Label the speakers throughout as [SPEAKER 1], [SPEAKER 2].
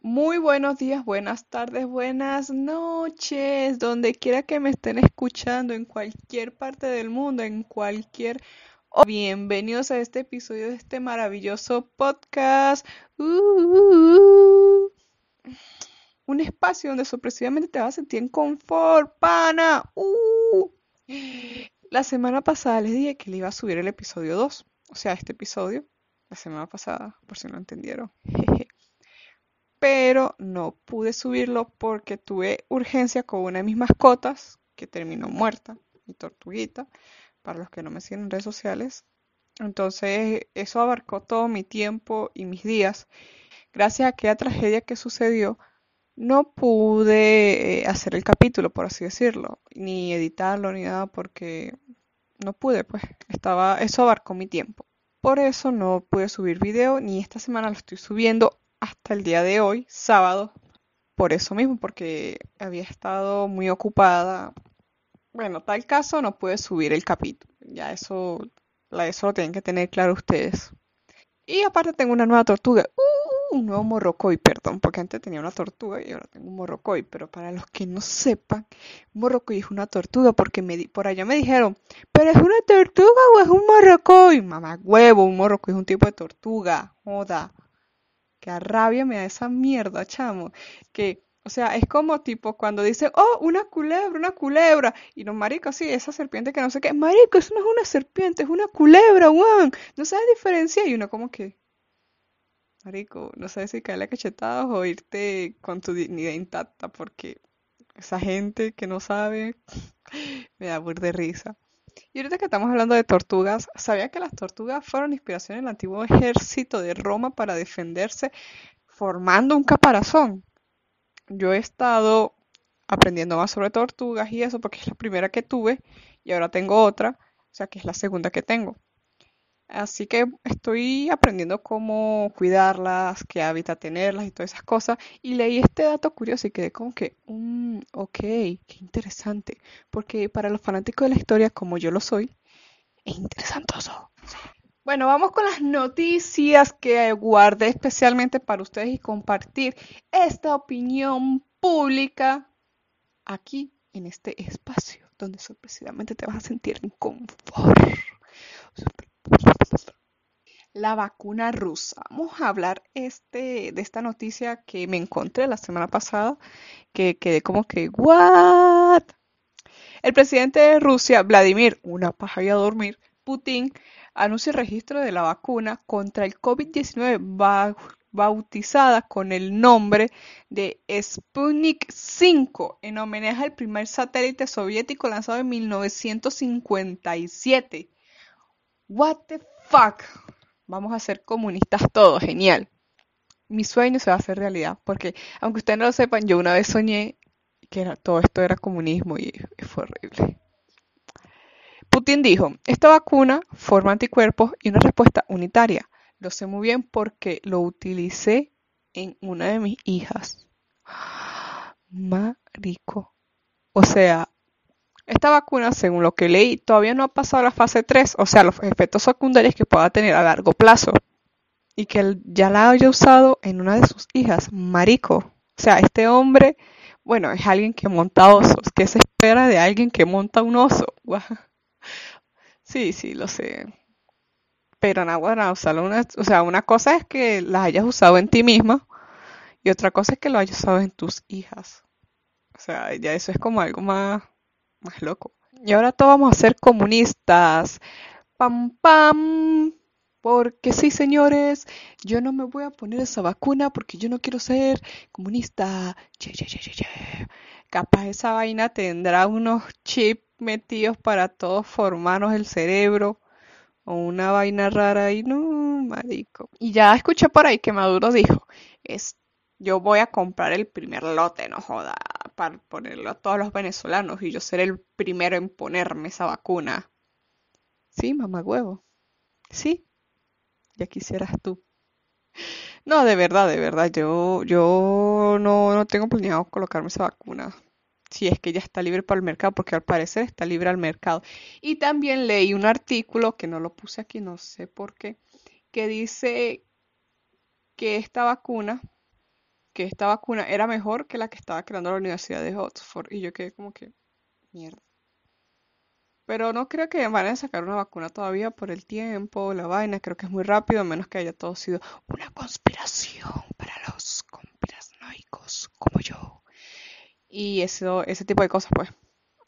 [SPEAKER 1] Muy buenos días, buenas tardes, buenas noches, donde quiera que me estén escuchando, en cualquier parte del mundo, en cualquier... Bienvenidos a este episodio de este maravilloso podcast. Uh, un espacio donde sorpresivamente te vas a sentir en confort, pana. La semana pasada les dije que le iba a subir el episodio 2, o sea, este episodio, la semana pasada, por si no entendieron. Pero no pude subirlo porque tuve urgencia con una de mis mascotas que terminó muerta, mi tortuguita, para los que no me siguen en redes sociales. Entonces, eso abarcó todo mi tiempo y mis días. Gracias a aquella tragedia que sucedió, no pude eh, hacer el capítulo, por así decirlo, ni editarlo ni nada porque no pude, pues estaba, eso abarcó mi tiempo. Por eso no pude subir video, ni esta semana lo estoy subiendo hasta el día de hoy, sábado. Por eso mismo, porque había estado muy ocupada. Bueno, tal caso no pude subir el capítulo. Ya eso, eso lo tienen que tener claro ustedes. Y aparte tengo una nueva tortuga. ¡Uh! Un nuevo morrocoy, perdón, porque antes tenía una tortuga y ahora tengo un morrocoy. Pero para los que no sepan, morrocoy es una tortuga porque me por allá me dijeron, ¿pero es una tortuga o es un morrocoy? Mamá huevo, un morrocoy es un tipo de tortuga. Joda. Qué rabia me da esa mierda, chamo. Que, o sea, es como tipo cuando dicen, oh, una culebra, una culebra. Y los maricos, sí, esa serpiente que no sé qué. Marico, eso no es una serpiente, es una culebra, weón. No sabes diferenciar. Y uno como que, marico, no sabes si caerle cachetados o irte con tu dignidad intacta. Porque esa gente que no sabe me da burda de risa. Y ahorita que estamos hablando de tortugas, ¿sabía que las tortugas fueron inspiración en el antiguo ejército de Roma para defenderse formando un caparazón? Yo he estado aprendiendo más sobre tortugas y eso porque es la primera que tuve y ahora tengo otra, o sea que es la segunda que tengo. Así que estoy aprendiendo cómo cuidarlas, qué hábitat tenerlas y todas esas cosas. Y leí este dato curioso y quedé como que, mm, ok, qué interesante. Porque para los fanáticos de la historia, como yo lo soy, es interesantoso. Bueno, vamos con las noticias que guardé especialmente para ustedes y compartir esta opinión pública aquí en este espacio donde sorpresivamente te vas a sentir en confort la vacuna rusa. Vamos a hablar este, de esta noticia que me encontré la semana pasada, que quedé como que, ¿what? El presidente de Rusia, Vladimir, una paja y a dormir, Putin, anuncia el registro de la vacuna contra el COVID-19 bautizada con el nombre de Sputnik 5 en homenaje al primer satélite soviético lanzado en 1957. What the fuck? Vamos a ser comunistas todos, genial. Mi sueño se va a hacer realidad, porque aunque ustedes no lo sepan, yo una vez soñé que era, todo esto era comunismo y, fue horrible. Putin dijo, esta vacuna forma anticuerpos y una respuesta unitaria. Lo sé muy bien porque lo utilicé en una de mis hijas. Marico. O sea, esta vacuna, según lo que leí, todavía no ha pasado a la fase 3, o sea, los efectos secundarios que pueda tener a largo plazo. Y que ya la haya usado en una de sus hijas, marico. O sea, este hombre, bueno, es alguien que monta osos. ¿Qué se espera de alguien que monta un oso? Sí, sí, lo sé. Pero nada, bueno, usarlo una, o sea, una cosa es que las hayas usado en ti misma y otra cosa es que lo hayas usado en tus hijas. O sea, ya eso es como algo más más loco. Y ahora todos vamos a ser comunistas. Pam, pam. Porque sí, señores, yo no me voy a poner esa vacuna porque yo no quiero ser comunista. Capaz esa vaina tendrá unos chips metidos para todos formarnos el cerebro. O una vaina rara y no, marico. Y ya escuché por ahí que Maduro dijo, es, yo voy a comprar el primer lote, no joda para ponerlo a todos los venezolanos y yo ser el primero en ponerme esa vacuna. Sí, mamá huevo. Sí, ya quisieras tú. No, de verdad, de verdad, yo, yo no, no tengo planeado colocarme esa vacuna. si es que ya está libre para el mercado, porque al parecer está libre al mercado. Y también leí un artículo que no lo puse aquí, no sé por qué, que dice que esta vacuna, que esta vacuna era mejor que la que estaba creando la Universidad de Oxford. Y yo quedé como que, mierda. Pero no creo que vayan a sacar una vacuna todavía por el tiempo, la vaina. Creo que es muy rápido, a menos que haya todo sido una conspiración para los conspiranoicos como yo. Y eso, ese tipo de cosas, pues.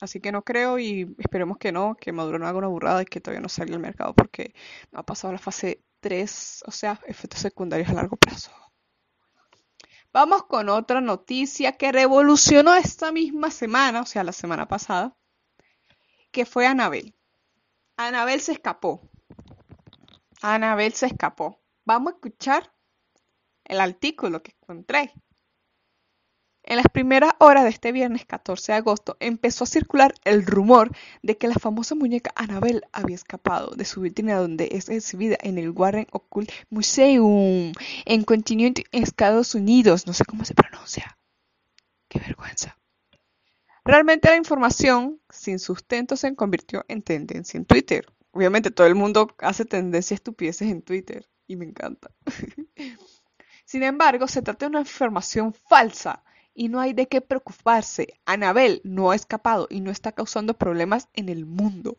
[SPEAKER 1] Así que no creo y esperemos que no, que Maduro no haga una burrada y que todavía no salga al mercado porque no ha pasado la fase 3, o sea, efectos secundarios a largo plazo. Vamos con otra noticia que revolucionó esta misma semana, o sea, la semana pasada que fue Anabel. Anabel se escapó. Anabel se escapó. Vamos a escuchar el artículo que encontré. En las primeras horas de este viernes 14 de agosto empezó a circular el rumor de que la famosa muñeca Anabel había escapado de su vitrina donde es exhibida en el Warren Occult Museum en Continente, Estados Unidos. No sé cómo se pronuncia. Qué vergüenza. Realmente la información sin sustento se convirtió en tendencia en Twitter. Obviamente todo el mundo hace tendencia a estupideces en Twitter y me encanta. sin embargo, se trata de una información falsa y no hay de qué preocuparse. Anabel no ha escapado y no está causando problemas en el mundo.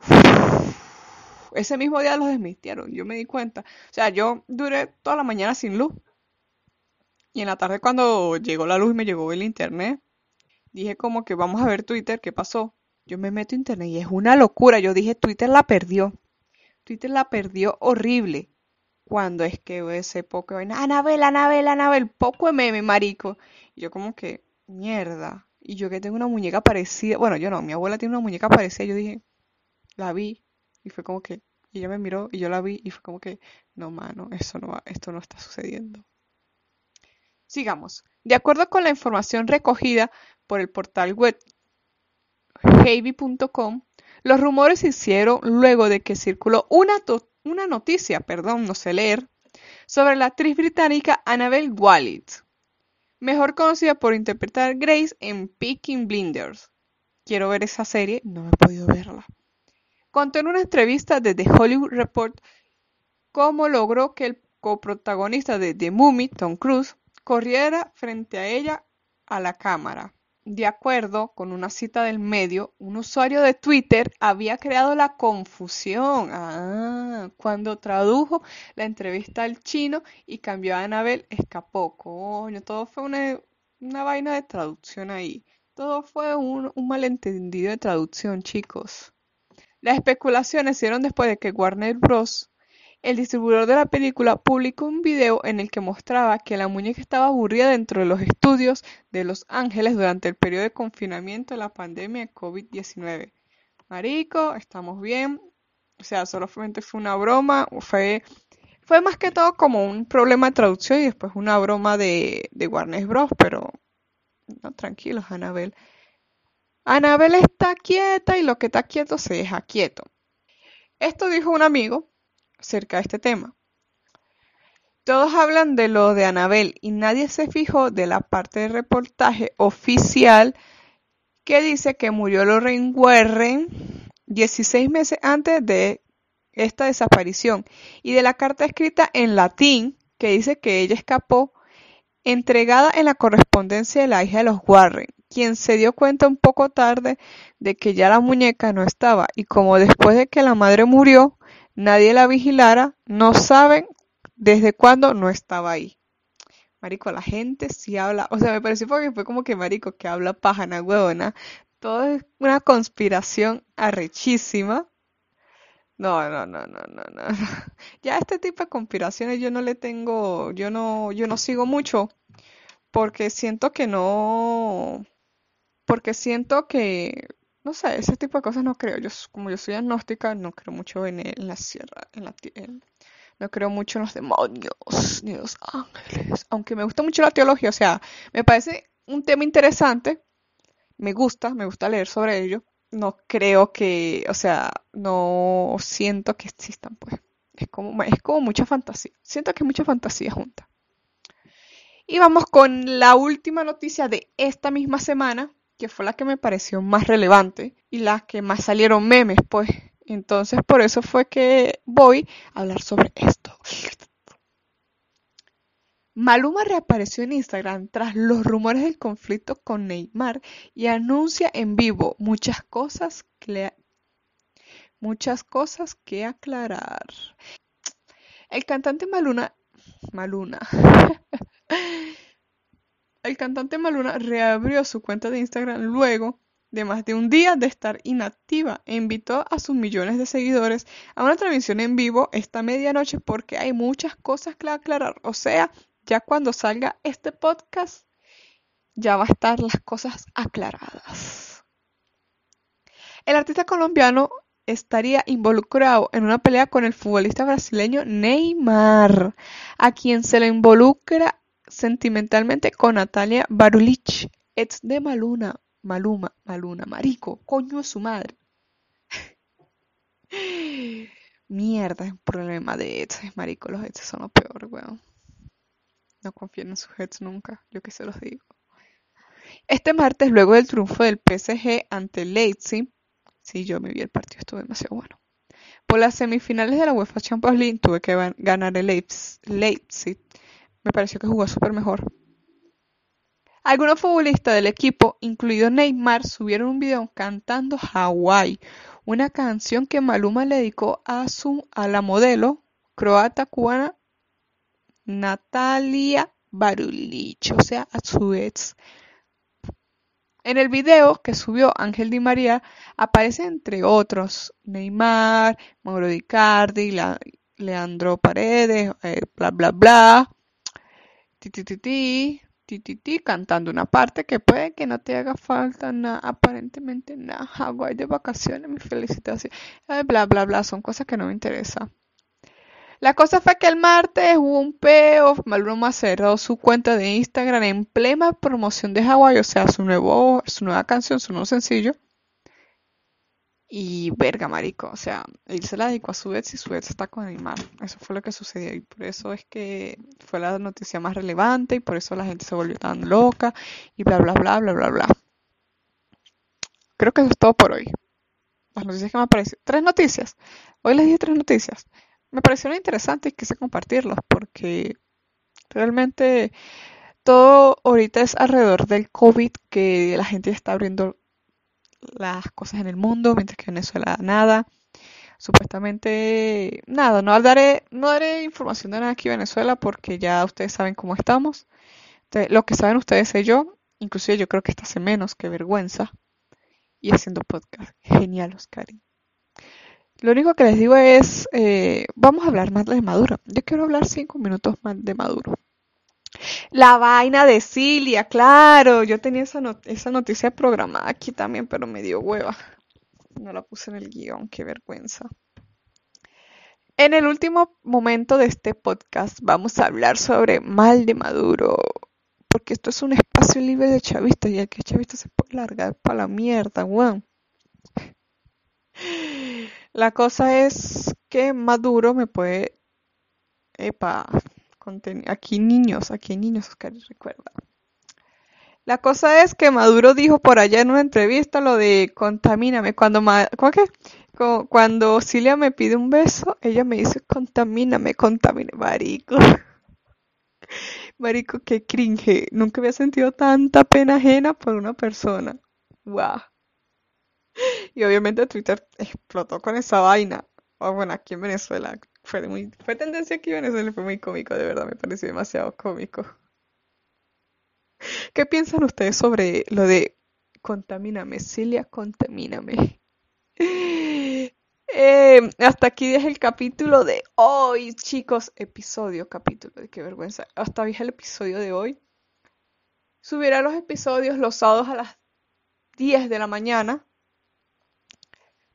[SPEAKER 1] Ese mismo día los desmintieron, yo me di cuenta. O sea, yo duré toda la mañana sin luz. Y en la tarde cuando llegó la luz y me llegó el internet, dije como que vamos a ver Twitter, ¿qué pasó? Yo me meto a internet y es una locura. Yo dije, Twitter la perdió. Twitter la perdió horrible. Cuando es que ese poco vaina, Anabel, Anabel, Anabel, poco de meme, marico. Y yo como que, mierda. Y yo que tengo una muñeca parecida, bueno, yo no, mi abuela tiene una muñeca parecida, yo dije, la vi. Y fue como que, y ella me miró y yo la vi y fue como que, no, mano, eso no va, esto no está sucediendo. Sigamos. De acuerdo con la información recogida por el portal web heavy.com, los rumores se hicieron luego de que circuló una, una noticia, perdón, no sé leer, sobre la actriz británica Annabelle Wallis, mejor conocida por interpretar Grace en Peaking Blinders. Quiero ver esa serie, no he podido verla. Contó en una entrevista de The Hollywood Report cómo logró que el coprotagonista de The Mummy, Tom Cruise, corriera frente a ella a la cámara. De acuerdo con una cita del medio, un usuario de Twitter había creado la confusión ah, cuando tradujo la entrevista al chino y cambió a Anabel, escapó. Coño, todo fue una, una vaina de traducción ahí. Todo fue un, un malentendido de traducción, chicos. Las especulaciones se dieron después de que Warner Bros el distribuidor de la película publicó un video en el que mostraba que la muñeca estaba aburrida dentro de los estudios de Los Ángeles durante el periodo de confinamiento de la pandemia de COVID-19. Marico, estamos bien. O sea, solamente fue una broma. Fue, fue más que todo como un problema de traducción y después una broma de, de Warner Bros. Pero no, tranquilos, Anabel. Anabel está quieta y lo que está quieto se deja quieto. Esto dijo un amigo acerca de este tema. Todos hablan de lo de Anabel y nadie se fijó de la parte del reportaje oficial que dice que murió Lorraine Warren 16 meses antes de esta desaparición y de la carta escrita en latín que dice que ella escapó entregada en la correspondencia de la hija de los Warren, quien se dio cuenta un poco tarde de que ya la muñeca no estaba y como después de que la madre murió, nadie la vigilara, no saben desde cuándo no estaba ahí. Marico, la gente sí habla, o sea, me pareció porque fue como que marico que habla pájana huevona. Todo es una conspiración arrechísima. No, no, no, no, no, no. Ya este tipo de conspiraciones yo no le tengo, yo no, yo no sigo mucho porque siento que no, porque siento que no sé, ese tipo de cosas no creo. Yo, como yo soy agnóstica, no creo mucho en, en la sierra, en la no creo mucho en los demonios ni en los ángeles. Aunque me gusta mucho la teología, o sea, me parece un tema interesante. Me gusta, me gusta leer sobre ello. No creo que, o sea, no siento que existan, pues. Es como, es como mucha fantasía. Siento que hay mucha fantasía junta. Y vamos con la última noticia de esta misma semana, que fue la que me pareció más relevante y la que más salieron memes, pues. Entonces por eso fue que voy a hablar sobre esto. Maluma reapareció en Instagram tras los rumores del conflicto con Neymar y anuncia en vivo muchas cosas que, muchas cosas que aclarar. El cantante Maluna, Maluna, el cantante Maluna reabrió su cuenta de Instagram luego de más de un día de estar inactiva e invitó a sus millones de seguidores a una transmisión en vivo esta medianoche porque hay muchas cosas que aclarar. O sea, ya cuando salga este podcast, ya va a estar las cosas aclaradas. El artista colombiano estaría involucrado en una pelea con el futbolista brasileño Neymar, a quien se le involucra sentimentalmente con Natalia Barulich, ex de Maluna, Maluma, Maluna, marico, coño de su madre. Mierda, es un problema de exes, marico, los exes son lo peor, weón. No confíen en sus heads nunca, yo que se los digo. Este martes, luego del triunfo del PSG ante Leipzig, sí, yo me vi el partido, estuvo demasiado bueno. Por las semifinales de la UEFA Champions League tuve que ganar el Leipzig. Me pareció que jugó súper mejor. Algunos futbolistas del equipo, incluido Neymar, subieron un video cantando Hawaii, una canción que Maluma le dedicó a, su, a la modelo croata cubana Natalia Barulich, o sea, a su ex. En el video que subió Ángel Di María aparece entre otros Neymar, Mauro Icardi, Leandro Paredes, eh, bla bla bla, ti ti ti ti ti ti cantando una parte que puede que no te haga falta nada, aparentemente nada, Hawaii de vacaciones, mi felicitación, eh, bla bla bla, son cosas que no me interesan. La cosa fue que el martes hubo un peo, Maluma cerró su cuenta de Instagram en plena promoción de Hawaii, o sea, su, nuevo, su nueva canción, su nuevo sencillo. Y verga, marico, o sea, él se la dedicó a su ex y su ex está con Neymar. Eso fue lo que sucedió y por eso es que fue la noticia más relevante y por eso la gente se volvió tan loca y bla, bla, bla, bla, bla, bla. Creo que eso es todo por hoy. Las noticias que me aparecen. Tres noticias. Hoy les dije tres noticias me parecieron interesantes y quise compartirlos porque realmente todo ahorita es alrededor del COVID que la gente está abriendo las cosas en el mundo, mientras que Venezuela nada. Supuestamente nada, no daré, no daré información de nada aquí en Venezuela porque ya ustedes saben cómo estamos. lo que saben ustedes sé yo, inclusive yo creo que esta hace menos que vergüenza. Y haciendo podcast. Genial, Oscarín. Lo único que les digo es, eh, vamos a hablar más de Maduro. Yo quiero hablar cinco minutos más de Maduro. La vaina de Cilia, claro. Yo tenía esa, noticia programada aquí también, pero me dio hueva. No la puse en el guion, qué vergüenza. En el último momento de este podcast vamos a hablar sobre mal de Maduro, porque esto es un espacio libre de chavistas y el que chavista se puede largar para la mierda, weón. La cosa es que Maduro me puede... Epa, aquí niños, aquí niños, Oscar, recuerda. La cosa es que Maduro dijo por allá en una entrevista lo de contamíname. Cuando, ¿cómo que? Cuando Cilia me pide un beso, ella me dice contamíname, contamíname, marico. Marico, qué cringe. Nunca había sentido tanta pena ajena por una persona. Wow. Y obviamente Twitter explotó con esa vaina. O bueno, aquí en Venezuela fue muy, fue tendencia aquí en Venezuela, fue muy cómico, de verdad, me pareció demasiado cómico. ¿Qué piensan ustedes sobre lo de contamíname, Cilia, contamíname? Eh, hasta aquí es el capítulo de hoy, chicos. Episodio, capítulo, de qué vergüenza. Hasta aquí es el episodio de hoy. Subiré los episodios los sábados a las 10 de la mañana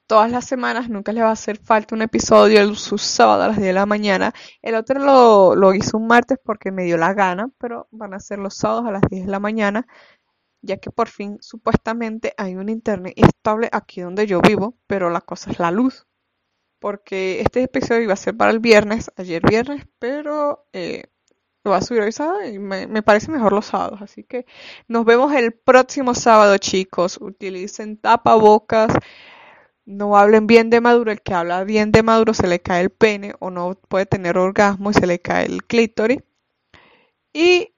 [SPEAKER 1] todas las semanas, nunca le va a hacer falta un episodio el su sábado a las 10 de la mañana. El otro lo, lo hizo un martes porque me dio la gana, pero van a ser los sábados a las 10 de la mañana, ya que por fin supuestamente hay un internet estable aquí donde yo vivo, pero la cosa es la luz. Porque este episodio iba a ser para el viernes, ayer viernes, pero eh, Lo voy a subir hoy sábado y me, me parece mejor los sábados. Así que nos vemos el próximo sábado, chicos. Utilicen tapabocas. No hablen bien de Maduro. El que habla bien de Maduro se le cae el pene o no puede tener orgasmo y se le cae el clítoris. Y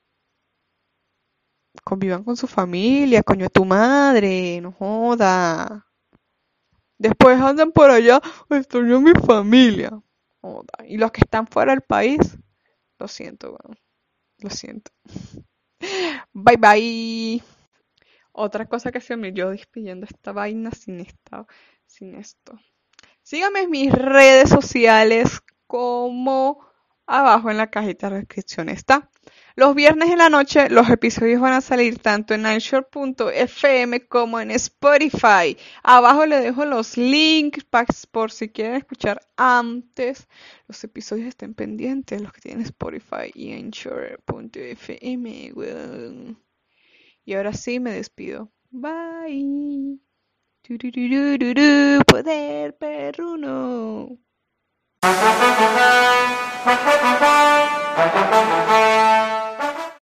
[SPEAKER 1] convivan con su familia, coño, tu madre, no joda. Después andan por allá, extraño mi familia. Joda. Y los que están fuera del país, lo siento, weón. Lo siento. Bye bye. Otra cosa que se me yo despidiendo esta vaina sin esta, sin esto. Síganme en mis redes sociales como abajo en la cajita de descripción está. Los viernes en la noche los episodios van a salir tanto en anchor.fm como en Spotify. Abajo les dejo los links por si quieren escuchar antes. Los episodios estén pendientes, los que tienen Spotify y anchor.fm. Y ahora sí me despido. Bye. Poder perruno.